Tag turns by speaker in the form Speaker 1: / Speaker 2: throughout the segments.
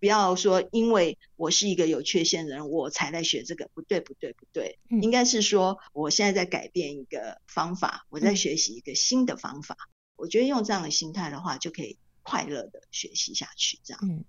Speaker 1: 不要说因为我是一个有缺陷的人，我才来学这个，不对，不对，不对。嗯、应该是说，我现在在改变一个方法，我在学习一个新的方法。嗯、我觉得用这样的心态的话，就可以快乐的学习下去。这样。嗯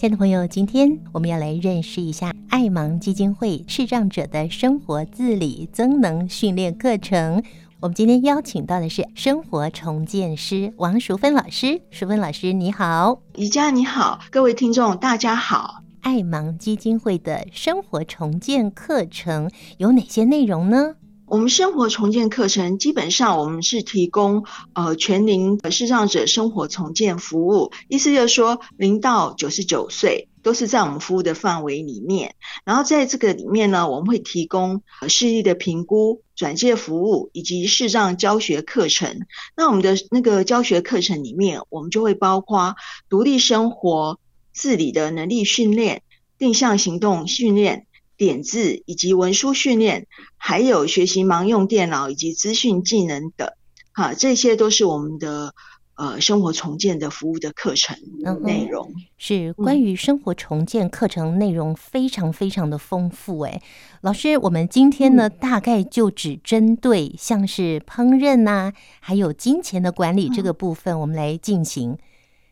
Speaker 2: 亲爱的朋友，今天我们要来认识一下爱盲基金会视障者的生活自理增能训练课程。我们今天邀请到的是生活重建师王淑芬老师。淑芬老师，你好。
Speaker 1: 宜家你好，各位听众大家好。
Speaker 2: 爱盲基金会的生活重建课程有哪些内容呢？
Speaker 1: 我们生活重建课程基本上我们是提供呃全龄视障者生活重建服务，意思就是说零到九十九岁都是在我们服务的范围里面。然后在这个里面呢，我们会提供视力的评估、转介服务以及视障教学课程。那我们的那个教学课程里面，我们就会包括独立生活自理的能力训练、定向行动训练。点字以及文书训练，还有学习盲用电脑以及资讯技能等，哈，这些都是我们的呃生活重建的服务的课程内容。
Speaker 2: 嗯、是关于生活重建课程内容非常非常的丰富诶，老师，我们今天呢、嗯、大概就只针对像是烹饪呐、啊，还有金钱的管理这个部分，我们来进行。嗯、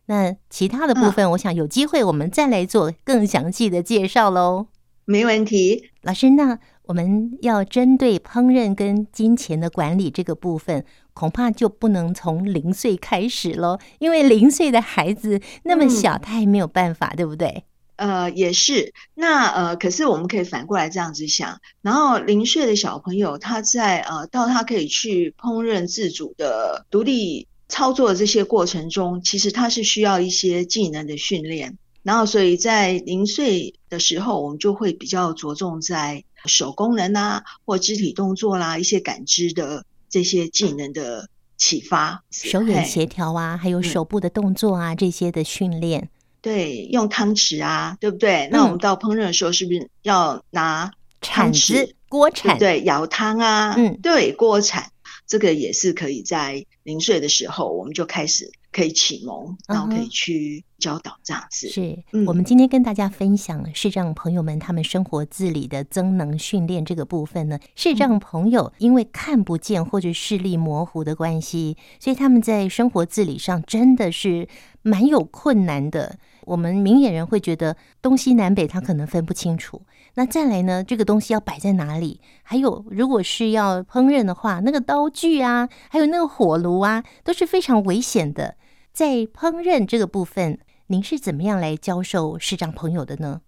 Speaker 2: 那其他的部分，我想有机会我们再来做更详细的介绍喽。
Speaker 1: 没问题，
Speaker 2: 老师，那我们要针对烹饪跟金钱的管理这个部分，恐怕就不能从零岁开始喽，因为零岁的孩子那么小，他还没有办法，嗯、对不对？
Speaker 1: 呃，也是。那呃，可是我们可以反过来这样子想，然后零岁的小朋友，他在呃到他可以去烹饪自主的独立操作的这些过程中，其实他是需要一些技能的训练。然后，所以在零岁的时候，我们就会比较着重在手功能啊，或肢体动作啦、啊，一些感知的这些技能的启发，
Speaker 2: 手眼协调啊，还有手部的动作啊，嗯、这些的训练。
Speaker 1: 对，用汤匙啊，对不对？嗯、那我们到烹饪的时候，是不是要拿
Speaker 2: 铲子、锅铲？
Speaker 1: 对，舀汤啊，嗯，对，锅铲，这个也是可以在零岁的时候，我们就开始。可以启蒙，然后可以去教导这样子。
Speaker 2: 是，嗯、我们今天跟大家分享视障朋友们他们生活自理的增能训练这个部分呢。视障朋友因为看不见或者视力模糊的关系，所以他们在生活自理上真的是蛮有困难的。我们明眼人会觉得东西南北他可能分不清楚。那再来呢，这个东西要摆在哪里？还有，如果是要烹饪的话，那个刀具啊，还有那个火炉啊，都是非常危险的。在烹饪这个部分，您是怎么样来教授视障朋友的呢？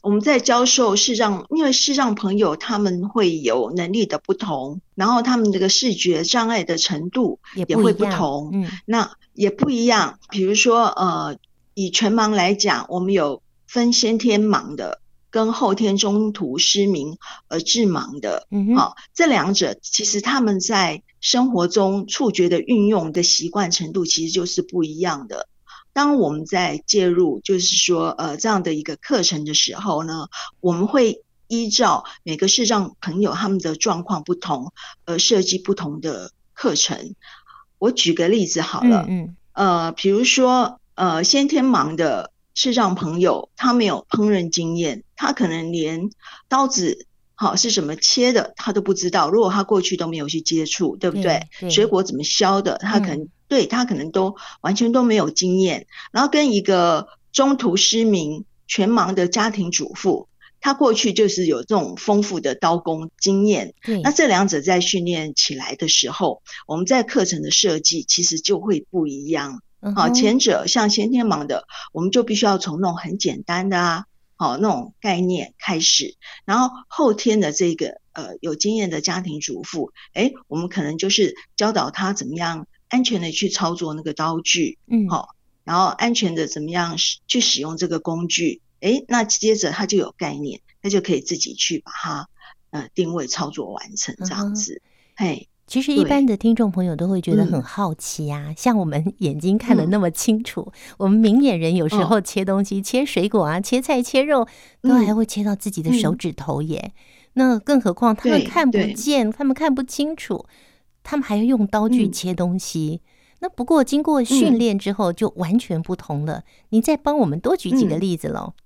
Speaker 1: 我们在教授视障，因为视障朋友他们会有能力的不同，然后他们这个视觉障碍的程度也会不同。嗯，那也不一样。比如说，呃，以全盲来讲，我们有分先天盲的。跟后天中途失明而致盲的，嗯哼，好，这两者其实他们在生活中触觉的运用的习惯程度其实就是不一样的。当我们在介入，就是说，呃，这样的一个课程的时候呢，我们会依照每个视障朋友他们的状况不同而设计不同的课程。我举个例子好了，嗯，嗯，呃，比如说，呃，先天盲的。视障朋友，他没有烹饪经验，他可能连刀子好是怎么切的，他都不知道。如果他过去都没有去接触，对不对？对，水果怎么削的，他可能、嗯、对他可能都完全都没有经验。然后跟一个中途失明、全盲的家庭主妇，他过去就是有这种丰富的刀工经验。那这两者在训练起来的时候，我们在课程的设计其实就会不一样。好，前者像先天盲的，我们就必须要从那种很简单的啊，好那种概念开始，然后后天的这个呃有经验的家庭主妇，哎，我们可能就是教导他怎么样安全的去操作那个刀具，嗯，好，然后安全的怎么样去使用这个工具，哎，那接着他就有概念，他就可以自己去把它呃定位操作完成这样子，嘿。
Speaker 2: 其实一般的听众朋友都会觉得很好奇啊，嗯、像我们 眼睛看的那么清楚，嗯、我们明眼人有时候切东西、哦、切水果啊、切菜、切肉，都还会切到自己的手指头耶。嗯、那更何况他们看不见，他们看不清楚，他们还要用刀具切东西。嗯、那不过经过训练之后，就完全不同了。你、嗯、再帮我们多举几个例子喽、嗯。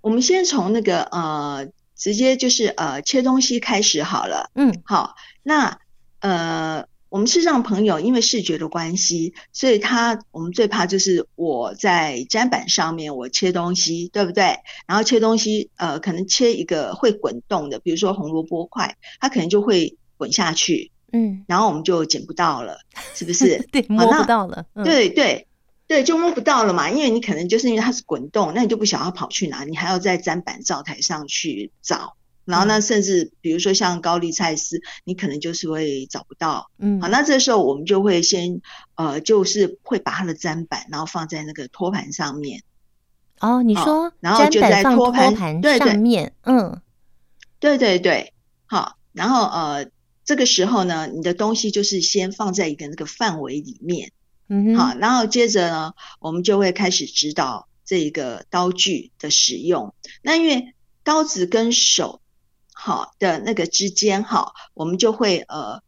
Speaker 1: 我们先从那个呃，直接就是呃，切东西开始好了。嗯，好，那呃。我们视障朋友因为视觉的关系，所以他我们最怕就是我在砧板上面我切东西，对不对？然后切东西，呃，可能切一个会滚动的，比如说红萝卜块，它可能就会滚下去，嗯，然后我们就捡不到了，是不是？
Speaker 2: 对，摸不到了。
Speaker 1: 嗯、对对对，就摸不到了嘛，因为你可能就是因为它是滚动，那你就不晓得它跑去哪，你还要在砧板灶台上去找。然后呢，甚至比如说像高丽菜丝，你可能就是会找不到。嗯，好，那这时候我们就会先呃，就是会把它的砧板，然后放在那个托盘上面。
Speaker 2: 哦，你说，
Speaker 1: 然后就在托盘
Speaker 2: 上面，嗯，
Speaker 1: 对对对，好，然后呃，这个时候呢，你的东西就是先放在一个那个范围里面，嗯，好，然后接着呢，我们就会开始指导这一个刀具的使用。那因为刀子跟手。好的那个之间哈，我们就会呃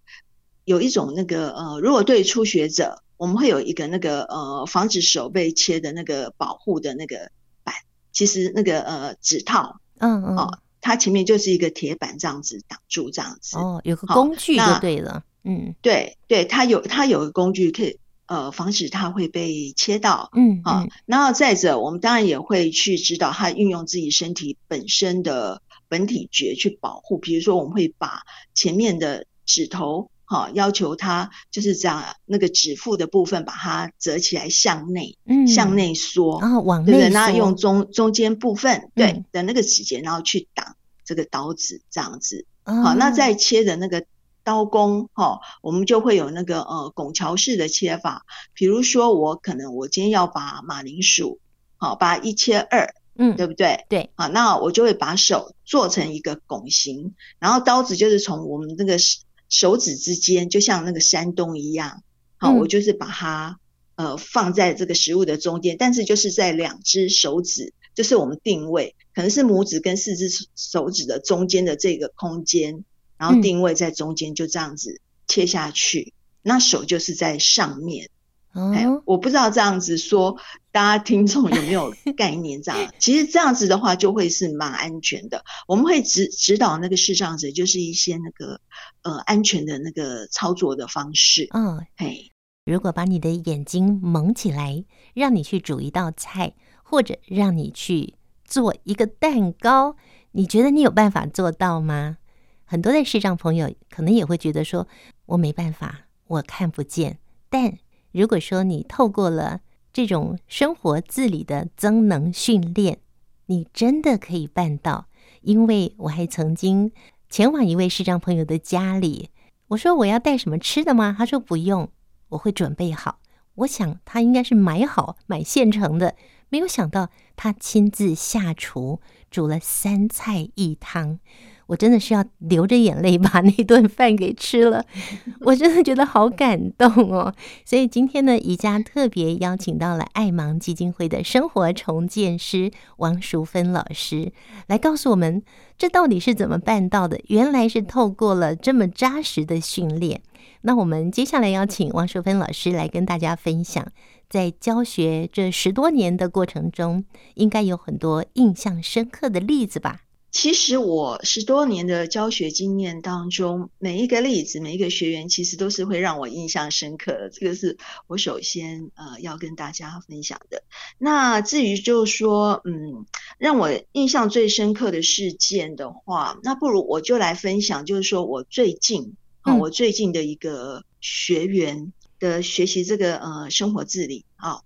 Speaker 1: 有一种那个呃，如果对初学者，我们会有一个那个呃防止手被切的那个保护的那个板，其实那个呃指套，嗯嗯，哦，它前面就是一个铁板这样子挡住这样子。
Speaker 2: 哦，有个工具就对了，嗯，
Speaker 1: 对对，它有它有个工具可以呃防止它会被切到，嗯，好，然后再者，我们当然也会去指导他运用自己身体本身的。本体觉去保护，比如说我们会把前面的指头，哈，要求它就是这样，那个指腹的部分把它折起来向内，嗯，向内缩，
Speaker 2: 然后往内缩，对，
Speaker 1: 然后用中中间部分，对的那个指节，然后去挡这个刀子，这样子，好，那。再切的那个刀工，哈，我们就会有那个呃拱桥式的切法，比如说我可能我今天要把马铃薯，好，把一切二。嗯，对不对？
Speaker 2: 对，
Speaker 1: 好，那我就会把手做成一个拱形，然后刀子就是从我们那个手指之间，就像那个山洞一样，好，嗯、我就是把它呃放在这个食物的中间，但是就是在两只手指，就是我们定位，可能是拇指跟四只手指的中间的这个空间，然后定位在中间，就这样子切下去，嗯、那手就是在上面。哎，我不知道这样子说，大家听众有没有 概念？这样，其实这样子的话就会是蛮安全的。我们会指指导那个视障者，就是一些那个呃安全的那个操作的方式。嗯，嘿，
Speaker 2: 如果把你的眼睛蒙起来，让你去煮一道菜，或者让你去做一个蛋糕，你觉得你有办法做到吗？很多的视障朋友可能也会觉得说，我没办法，我看不见，但。如果说你透过了这种生活自理的增能训练，你真的可以办到。因为我还曾经前往一位视障朋友的家里，我说我要带什么吃的吗？他说不用，我会准备好。我想他应该是买好买现成的，没有想到他亲自下厨煮了三菜一汤。我真的是要流着眼泪把那顿饭给吃了，我真的觉得好感动哦。所以今天呢，宜家特别邀请到了爱盲基金会的生活重建师王淑芬老师来告诉我们，这到底是怎么办到的？原来是透过了这么扎实的训练。那我们接下来邀请王淑芬老师来跟大家分享，在教学这十多年的过程中，应该有很多印象深刻的例子吧？
Speaker 1: 其实我十多年的教学经验当中，每一个例子，每一个学员，其实都是会让我印象深刻的。这个是我首先呃要跟大家分享的。那至于就是说，嗯，让我印象最深刻的事件的话，那不如我就来分享，就是说我最近啊、嗯，我最近的一个学员的学习这个呃生活自理啊，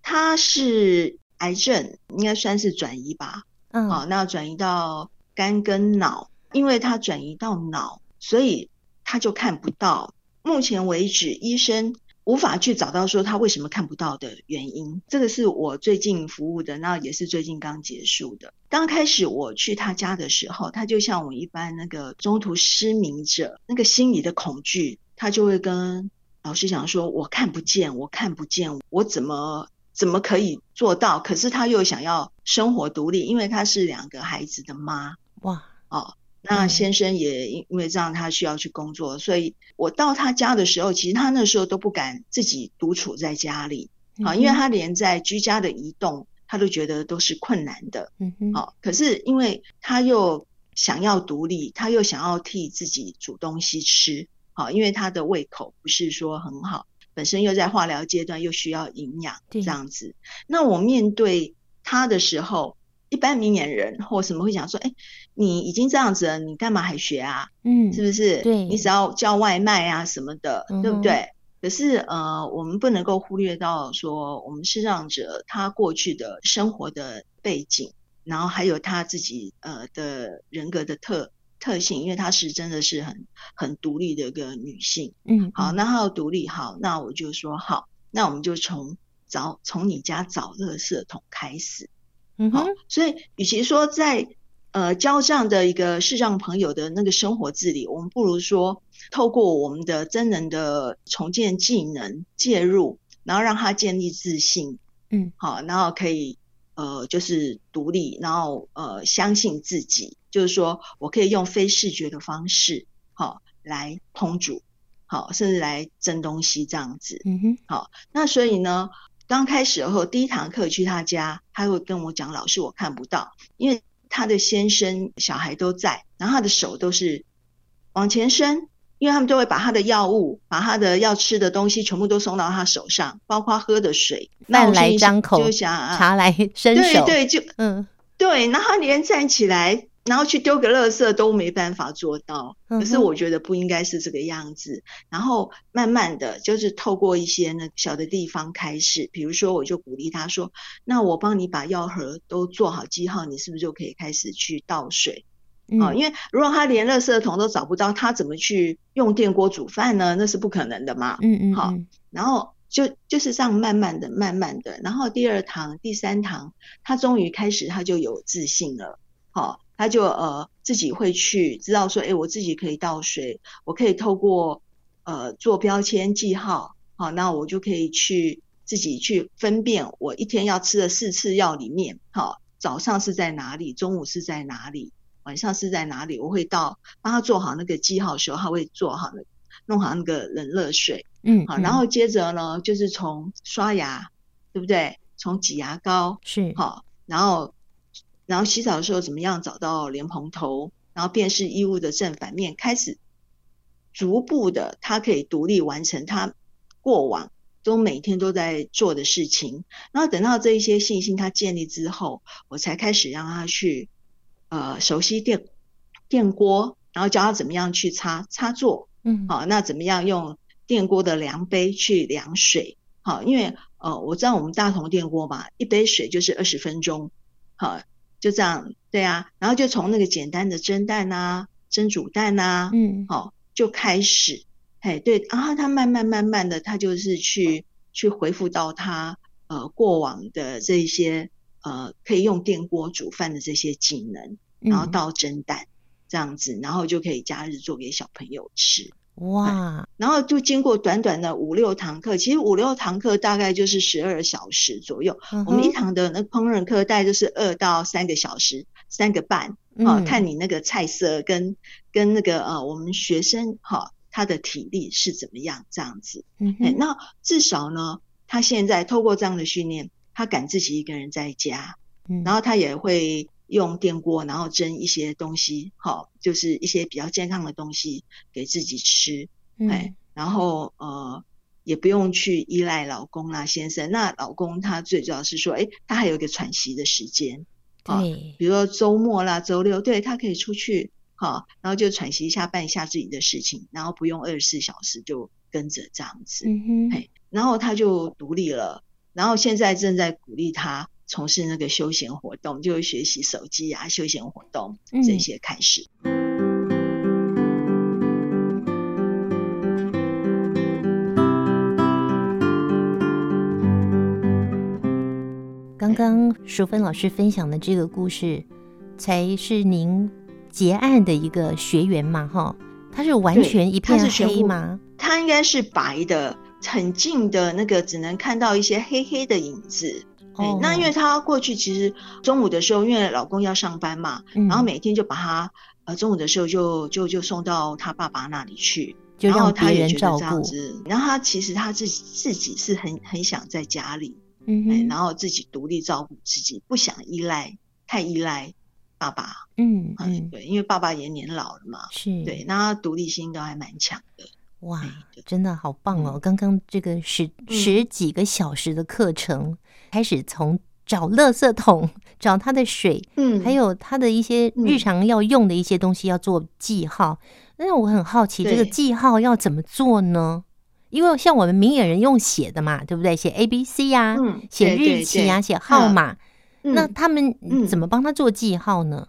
Speaker 1: 他是癌症，应该算是转移吧。嗯，好，那转移到肝跟脑，因为他转移到脑，所以他就看不到。目前为止，医生无法去找到说他为什么看不到的原因。这个是我最近服务的，那也是最近刚结束的。刚开始我去他家的时候，他就像我一般那个中途失明者，那个心里的恐惧，他就会跟老师讲说：“我看不见，我看不见，我怎么？”怎么可以做到？可是他又想要生活独立，因为他是两个孩子的妈。哇，哦，那先生也因为这样，他需要去工作，所以我到他家的时候，其实他那时候都不敢自己独处在家里啊，因为他连在居家的移动，他都觉得都是困难的。嗯哼，好，可是因为他又想要独立，他又想要替自己煮东西吃，好，因为他的胃口不是说很好，本身又在化疗阶段，又需要营养，这样子。那我面对他的时候。一般明眼人或什么会想说，哎、欸，你已经这样子了，你干嘛还学啊？嗯，是不是？对，你只要叫外卖啊什么的，嗯、对不对？可是呃，我们不能够忽略到说，我们视障者他过去的生活的背景，然后还有他自己呃的人格的特特性，因为她是真的是很很独立的一个女性。嗯，好，那她要独立，好，那我就说好，那我们就从找从你家找垃圾桶开始。嗯，好，所以与其说在呃交这样的一个视障朋友的那个生活自理，我们不如说透过我们的真人的重建技能介入，然后让他建立自信，嗯，好，然后可以呃就是独立，然后呃相信自己，就是说我可以用非视觉的方式，好来烹煮，好甚至来蒸东西这样子，嗯哼，好，那所以呢。刚开始后，第一堂课去他家，他会跟我讲：“老师，我看不到，因为他的先生、小孩都在，然后他的手都是往前伸，因为他们都会把他的药物、把他的要吃的东西全部都送到他手上，包括喝的水，
Speaker 2: 饭来张口，就想啊，茶来伸手，
Speaker 1: 对对，就嗯，对，然后连站起来。”然后去丢个垃圾都没办法做到，可是我觉得不应该是这个样子。然后慢慢的就是透过一些那小的地方开始，比如说我就鼓励他说：“那我帮你把药盒都做好记号，你是不是就可以开始去倒水？”啊，因为如果他连垃圾桶都找不到，他怎么去用电锅煮饭呢？那是不可能的嘛。嗯嗯。好，然后就就是这样慢慢的、慢慢的，然后第二堂、第三堂，他终于开始他就有自信了。好。他就呃自己会去知道说，哎，我自己可以倒水，我可以透过呃做标签记号，好，那我就可以去自己去分辨我一天要吃的四次药里面，好，早上是在哪里，中午是在哪里，晚上是在哪里，我会到帮他做好那个记号的时候，他会做好那弄好那个冷热水，嗯，好，然后接着呢就是从刷牙，对不对？从挤牙膏是好，然后。然后洗澡的时候怎么样找到莲蓬头，然后辨识衣物的正反面，开始逐步的，他可以独立完成他过往都每天都在做的事情。然后等到这一些信心他建立之后，我才开始让他去呃熟悉电电锅，然后教他怎么样去插插座，嗯，好，那怎么样用电锅的量杯去量水，好，因为呃我知道我们大同电锅嘛，一杯水就是二十分钟，好。就这样，对啊，然后就从那个简单的蒸蛋啊、蒸煮蛋啊，嗯，好、哦，就开始，哎，对，然后他慢慢慢慢的，他就是去去回复到他呃过往的这些呃可以用电锅煮饭的这些技能，然后到蒸蛋、嗯、这样子，然后就可以假日做给小朋友吃。哇，然后就经过短短的五六堂课，其实五六堂课大概就是十二小时左右。嗯、我们一堂的那烹饪课大概就是二到三个小时，三个半啊，看你那个菜色跟跟那个呃我们学生哈他的体力是怎么样这样子。嗯，那至少呢，他现在透过这样的训练，他敢自己一个人在家，嗯，然后他也会。用电锅，然后蒸一些东西，好，就是一些比较健康的东西给自己吃，哎、嗯，然后呃，也不用去依赖老公啦、先生。那老公他最主要是说，哎，他还有一个喘息的时间，对，比如说周末啦、周六，对，他可以出去，好，然后就喘息一下，办一下自己的事情，然后不用二十四小时就跟着这样子，嗯哼，哎，然后他就独立了，然后现在正在鼓励他。从事那个休闲活动，就是学习手机啊，休闲活动这些开始。
Speaker 2: 刚刚淑芬老师分享的这个故事，才是您结案的一个学员嘛？哈，他是完全一片黑吗？
Speaker 1: 他应该是白的，很近的那个，只能看到一些黑黑的影子。哦，那因为他过去其实中午的时候，因为老公要上班嘛，嗯、然后每天就把他呃中午的时候就就就送到他爸爸那里去，然后他也觉得
Speaker 2: 这
Speaker 1: 样子，然后他其实他自己自己是很很想在家里，
Speaker 2: 嗯、
Speaker 1: 哎，然后自己独立照顾自己，不想依赖太依赖爸爸，
Speaker 2: 嗯。
Speaker 1: 嗯，嗯，对，因为爸爸也年老了嘛，
Speaker 2: 是。
Speaker 1: 对，那他独立性都还蛮强的。
Speaker 2: 哇，真的好棒哦！
Speaker 1: 嗯、
Speaker 2: 刚刚这个十十几个小时的课程，嗯、开始从找垃圾桶、找他的水，
Speaker 1: 嗯，
Speaker 2: 还有他的一些日常要用的一些东西要做记号。那、嗯、我很好奇，这个记号要怎么做呢？因为像我们明眼人用写的嘛，对不对？写 A B C 呀、写日期啊，写号码。
Speaker 1: 嗯、
Speaker 2: 那他们怎么帮他做记号呢？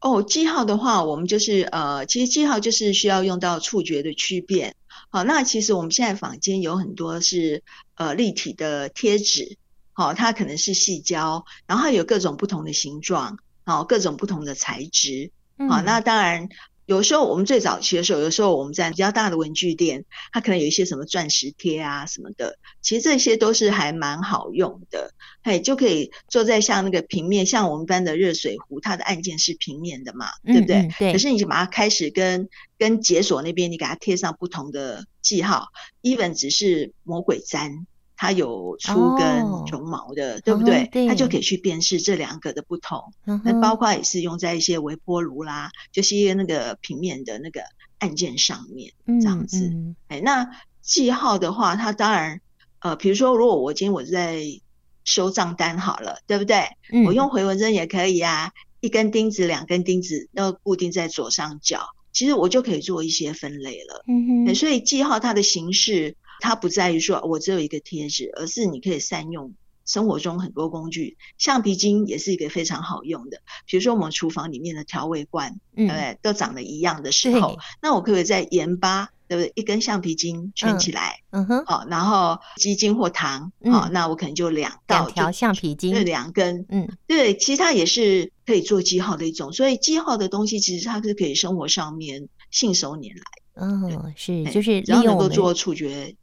Speaker 1: 哦，记号的话，我们就是呃，其实记号就是需要用到触觉的区辨。好，那其实我们现在坊间有很多是呃立体的贴纸，好，它可能是细胶，然后有各种不同的形状，好，各种不同的材质。好，那当然。有时候我们最早期的时候，有时候我们在比较大的文具店，它可能有一些什么钻石贴啊什么的，其实这些都是还蛮好用的，嘿，就可以坐在像那个平面，像我们班的热水壶，它的按键是平面的嘛，嗯、对不对？
Speaker 2: 嗯、对。
Speaker 1: 可是你就把它开始跟跟解锁那边，你给它贴上不同的记号，even 只是魔鬼毡。它有粗跟绒毛的，哦、对不对？它、哦、就可以去辨识这两个的不同。那、嗯、包括也是用在一些微波炉啦，就是一些那个平面的那个按键上面，这样子。哎、那记号的话，它当然，呃，比如说，如果我今天我在收账单好了，对不对？嗯、我用回纹针也可以啊，一根钉子、两根钉子，那固定在左上角，其实我就可以做一些分类了。嗯哼。所以记号它的形式。它不在于说我只有一个贴纸，而是你可以善用生活中很多工具。橡皮筋也是一个非常好用的，比如说我们厨房里面的调味罐，嗯、对不对？都长得一样的时候，那我可不可以在盐巴，对不对？一根橡皮筋圈起来，嗯哼，好，然后鸡精或糖，好、嗯，那我可能就两道两条橡皮筋，对，两根，嗯，对，其实它也是可以做记号的一种。所以记号的东西其实它是可以生活上面信手拈来。
Speaker 2: 嗯，是，就是
Speaker 1: 只要能够做触觉。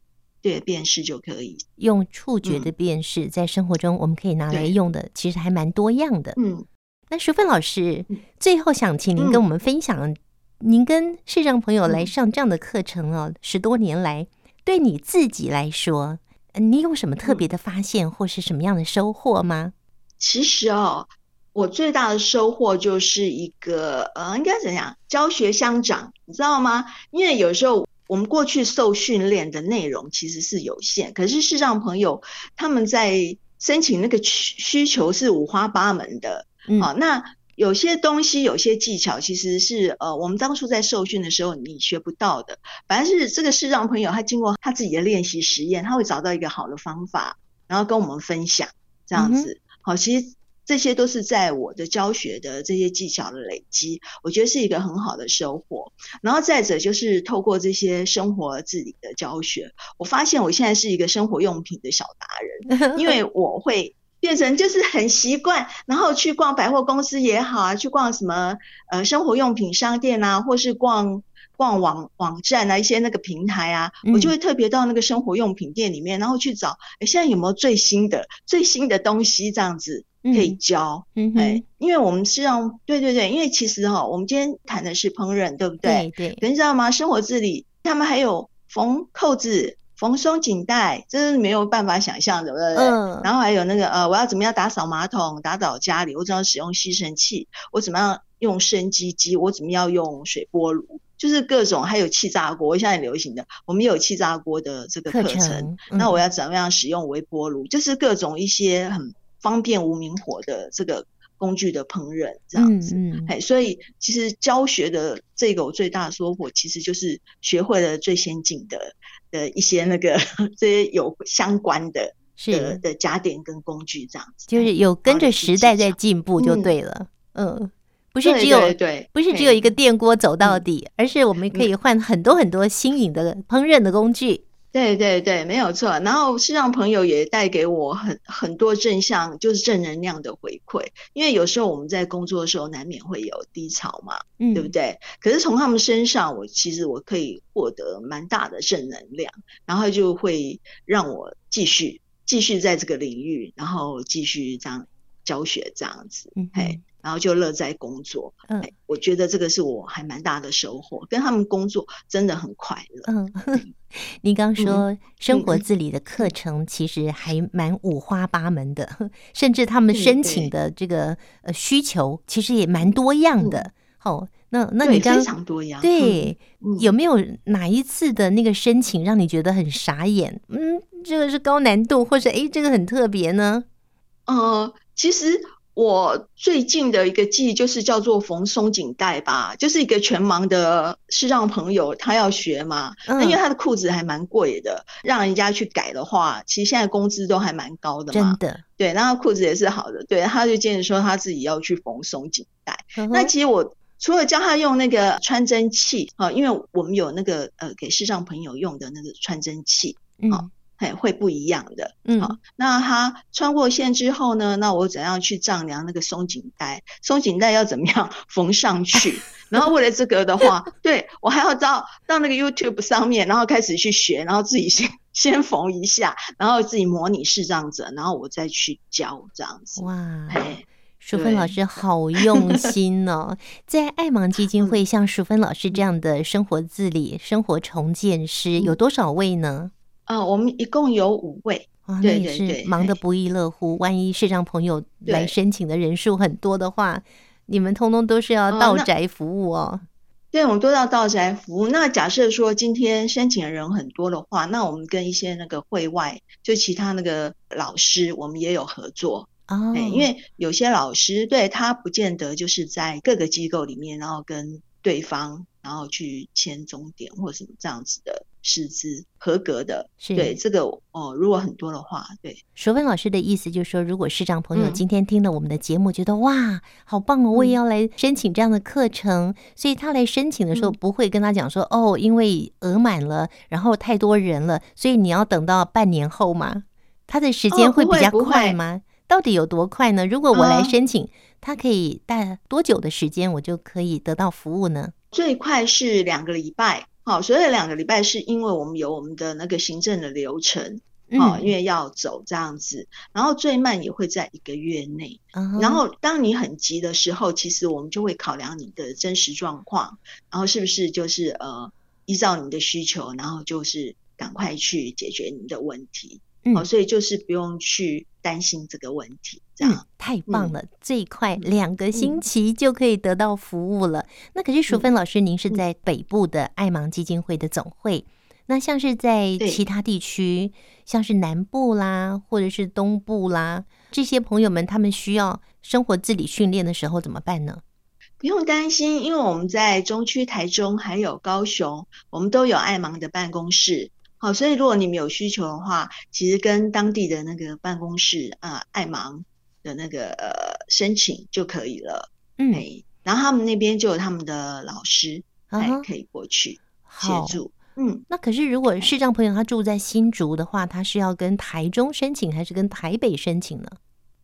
Speaker 1: 对，辨识就可以
Speaker 2: 用触觉的辨识，嗯、在生活中我们可以拿来用的，其实还蛮多样的。嗯，那淑芬老师、嗯、最后想请您跟我们分享，嗯、您跟视障朋友来上这样的课程哦，嗯、十多年来，对你自己来说，你有什么特别的发现，或是什么样的收获吗？
Speaker 1: 其实哦，我最大的收获就是一个呃，应该怎样，教学相长，你知道吗？因为有时候。我们过去受训练的内容其实是有限，可是视障朋友他们在申请那个需求是五花八门的。嗯，好，那有些东西、有些技巧其实是呃，我们当初在受训的时候你学不到的。反正是这个视障朋友他经过他自己的练习实验，他会找到一个好的方法，然后跟我们分享这样子。嗯、好，其实。这些都是在我的教学的这些技巧的累积，我觉得是一个很好的收获。然后再者就是透过这些生活自理的教学，我发现我现在是一个生活用品的小达人，因为 我会变成就是很习惯，然后去逛百货公司也好啊，去逛什么呃生活用品商店啊，或是逛逛网网站啊，一些那个平台啊，我就会特别到那个生活用品店里面，然后去找，诶现在有没有最新的最新的东西这样子。可以教，嗯，哎，因为我们是让，对对对，因为其实哈、哦，我们今天谈的是烹饪，对不对？对你知道吗？生活自理，他们还有缝扣子、缝松紧带，这是没有办法想象的，对不对？嗯。然后还有那个呃，我要怎么样打扫马桶、打扫家里？我怎么样使用吸尘器？我怎么样用生鸡机？我怎么样用水波炉？就是各种，还有气炸锅，现在流行的，我们有气炸锅的这个课程。课程嗯、那我要怎么样使用微波炉？就是各种一些很。方便无明火的这个工具的烹饪这样子，嗯，哎、嗯，所以其实教学的这个我最大的收获，其实就是学会了最先进的的一些那个 这些有相关的是。的的家电跟工具这样子，
Speaker 2: 就是有跟着时代在进步就对了，嗯，嗯，不是只有对，不是只有一个电锅走到底，嗯、而是我们可以换很多很多新颖的烹饪的工具。
Speaker 1: 对对对，没有错。然后视障朋友也带给我很很多正向，就是正能量的回馈。因为有时候我们在工作的时候难免会有低潮嘛，嗯，对不对？可是从他们身上，我其实我可以获得蛮大的正能量，然后就会让我继续继续在这个领域，然后继续这样教学这样子，嗯，嘿。然后就乐在工作。嗯，我觉得这个是我还蛮大的收获，跟他们工作真的很快乐。
Speaker 2: 嗯，您刚说生活自理的课程其实还蛮五花八门的，嗯、甚至他们申请的这个呃需求其实也蛮多样的。好、嗯，那那你刚
Speaker 1: 非常多样。
Speaker 2: 对、嗯，有没有哪一次的那个申请让你觉得很傻眼？嗯，这个是高难度，或者哎，这个很特别呢？
Speaker 1: 呃，其实我最近的一个记忆就是叫做缝松紧带吧，就是一个全盲的视障朋友，他要学嘛，因为他的裤子还蛮贵的，让人家去改的话，其实现在工资都还蛮高的嘛。
Speaker 2: 真的，
Speaker 1: 对，那裤子也是好的，对，他就建议说他自己要去缝松紧带。那其实我除了教他用那个穿针器啊，因为我们有那个呃给视障朋友用的那个穿针器，嗯。嘿，会不一样的。嗯，好，那他穿过线之后呢？那我怎样去丈量那个松紧带？松紧带要怎么样 缝上去？然后为了这个的话，对，我还要到到那个 YouTube 上面，然后开始去学，然后自己先先缝一下，然后自己模拟试这样子，然后我再去教这样子。
Speaker 2: 哇，嘿，淑芬老师好用心哦！在爱盲基金会，像淑芬老师这样的生活自理、生活重建师有多少位呢？
Speaker 1: 啊、呃，我们一共有五位，
Speaker 2: 啊，那也是忙得不亦乐乎。万一视障朋友来申请的人数很多的话，你们通通都是要到宅服务哦。
Speaker 1: 对，我们都要到宅服务。那假设说今天申请的人很多的话，那我们跟一些那个会外，就其他那个老师，我们也有合作哦。因为有些老师对他不见得就是在各个机构里面，然后跟对方。然后去签终点或什么这样子的师资合格的，是对这个哦。如果很多的话，对。
Speaker 2: 淑芬老师的意思就是说，如果市长朋友今天听了我们的节目，觉得、嗯、哇，好棒哦，我也要来申请这样的课程，嗯、所以他来申请的时候不会跟他讲说、嗯、哦，因为额满了，然后太多人了，所以你要等到半年后嘛。他的时间会比较快吗？哦、到底有多快呢？如果我来申请，他可以带多久的时间，我就可以得到服务呢？
Speaker 1: 最快是两个礼拜，好，所以两个礼拜是因为我们有我们的那个行政的流程，啊、嗯，因为要走这样子，然后最慢也会在一个月内，嗯、然后当你很急的时候，其实我们就会考量你的真实状况，然后是不是就是呃依照你的需求，然后就是赶快去解决你的问题。哦，所以就是不用去担心这个问题，这样、嗯、
Speaker 2: 太棒了，最快两个星期就可以得到服务了。嗯、那可是淑芬老师，您是在北部的爱盲基金会的总会，那像是在其他地区，像是南部啦，或者是东部啦，这些朋友们他们需要生活自理训练的时候怎么办呢？
Speaker 1: 不用担心，因为我们在中区、台中还有高雄，我们都有爱盲的办公室。好，所以如果你们有需求的话，其实跟当地的那个办公室啊，爱盲的那个呃申请就可以了。嗯，然后他们那边就有他们的老师，哎、uh-huh，可以过去协助。嗯，
Speaker 2: 那可是如果视障朋友他住在新竹的话，他是要跟台中申请还是跟台北申请呢？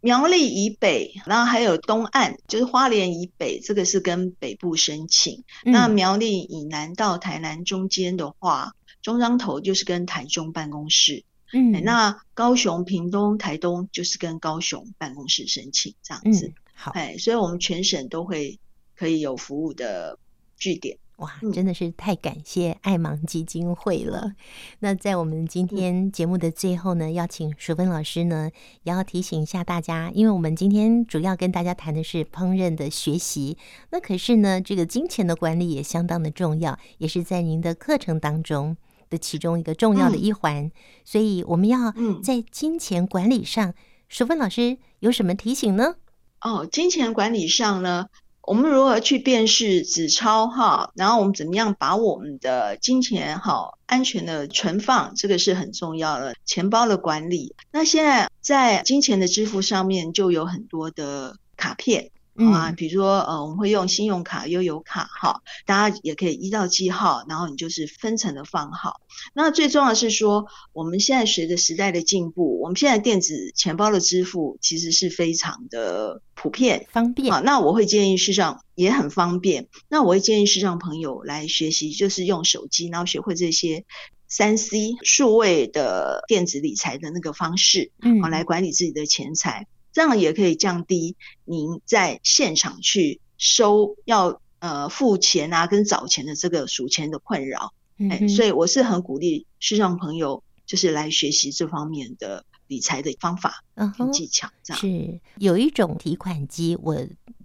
Speaker 1: 苗栗以北，然后还有东岸，就是花莲以北，这个是跟北部申请。嗯、那苗栗以南到台南中间的话。中彰投就是跟台中办公室，嗯，那高雄、屏东、台东就是跟高雄办公室申请这样子，嗯、好，哎，所以我们全省都会可以有服务的据点，
Speaker 2: 哇，真的是太感谢爱芒基金会了。嗯、那在我们今天节目的最后呢，要请淑芬老师呢，也要提醒一下大家，因为我们今天主要跟大家谈的是烹饪的学习，那可是呢，这个金钱的管理也相当的重要，也是在您的课程当中。的其中一个重要的一环，嗯，所以我们要在金钱管理上，嗯，淑芬老师有什么提醒呢？
Speaker 1: 哦，金钱管理上呢，我们如何去辨识纸钞哈？然后我们怎么样把我们的金钱哈安全的存放，这个是很重要的。钱包的管理，那现在在金钱的支付上面就有很多的卡片。嗯、啊，比如说，呃，我们会用信用卡、悠游卡，哈，大家也可以依照记号，然后你就是分层的放好。那最重要的是说，我们现在随着时代的进步，我们现在电子钱包的支付其实是非常的普遍、
Speaker 2: 方便。
Speaker 1: 好，那我会建议视障也很方便。那我会建议视障朋友来学习，就是用手机，然后学会这些三 C 数位的电子理财的那个方式，嗯，好，来管理自己的钱财。这样也可以降低您在现场去收要呃付钱啊跟找钱的这个数钱的困扰。嗯、哎，所以我是很鼓励视障朋友就是来学习这方面的理财的方法跟技巧。这样、uh-huh,
Speaker 2: 是有一种提款机，我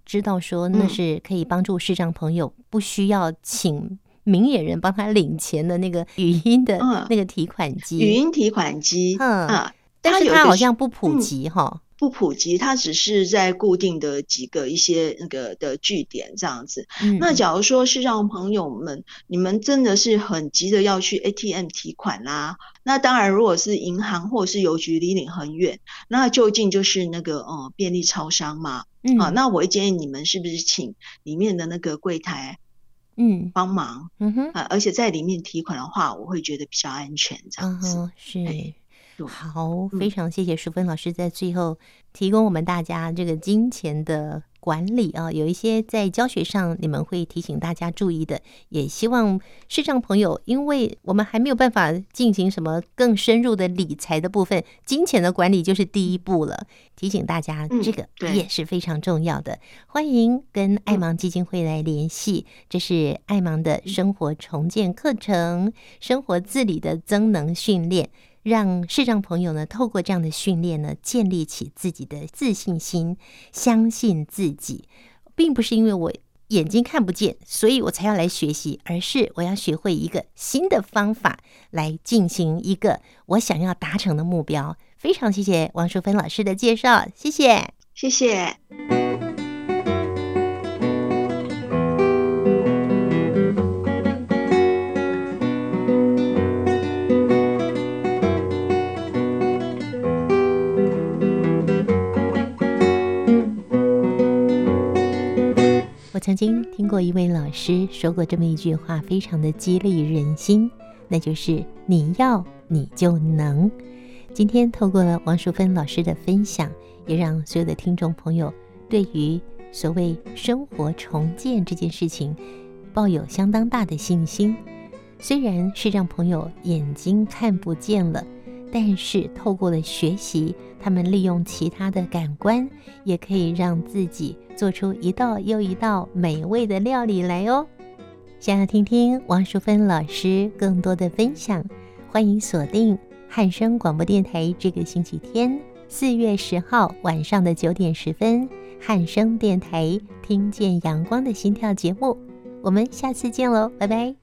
Speaker 2: 知道说那是可以帮助视障朋友不需要请明眼人帮他领钱的那个语音的那个提款机，
Speaker 1: 嗯、语音提款机，嗯，啊、
Speaker 2: 但是它好像不普及哈。
Speaker 1: 不普及，它只是在固定的几个一些那个的据点这样子。嗯、那假如说是让朋友们，你们真的是很急着要去 ATM 提款啦、啊，那当然如果是银行或者是邮局离你很远，那就近就是那个呃便利超商嘛。嗯，啊，那我会建议你们是不是请里面的那个柜台，嗯，帮忙。嗯哼，啊，而且在里面提款的话，我会觉得比较安全这样子。
Speaker 2: 嗯、是。哎好，非常谢谢淑芬老师在最后提供我们大家这个金钱的管理啊，有一些在教学上你们会提醒大家注意的，也希望视障朋友，因为我们还没有办法进行什么更深入的理财的部分，金钱的管理就是第一步了，提醒大家这个也是非常重要的。欢迎跟爱盲基金会来联系，这是爱盲的生活重建课程，生活自理的增能训练。让视障朋友呢，透过这样的训练呢，建立起自己的自信心，相信自己，并不是因为我眼睛看不见，所以我才要来学习，而是我要学会一个新的方法来进行一个我想要达成的目标。非常谢谢王淑芬老师的介绍，谢谢，
Speaker 1: 谢谢。
Speaker 2: 我曾经听过一位老师说过这么一句话，非常的激励人心，那就是“你要，你就能”。今天透过了王淑芬老师的分享，也让所有的听众朋友对于所谓生活重建这件事情抱有相当大的信心。虽然是让朋友眼睛看不见了。但是透过了学习，他们利用其他的感官，也可以让自己做出一道又一道美味的料理来哦。想要听听王淑芬老师更多的分享，欢迎锁定汉声广播电台这个星期天四月十号晚上的九点十分，汉声电台听见阳光的心跳节目。我们下次见喽，拜拜。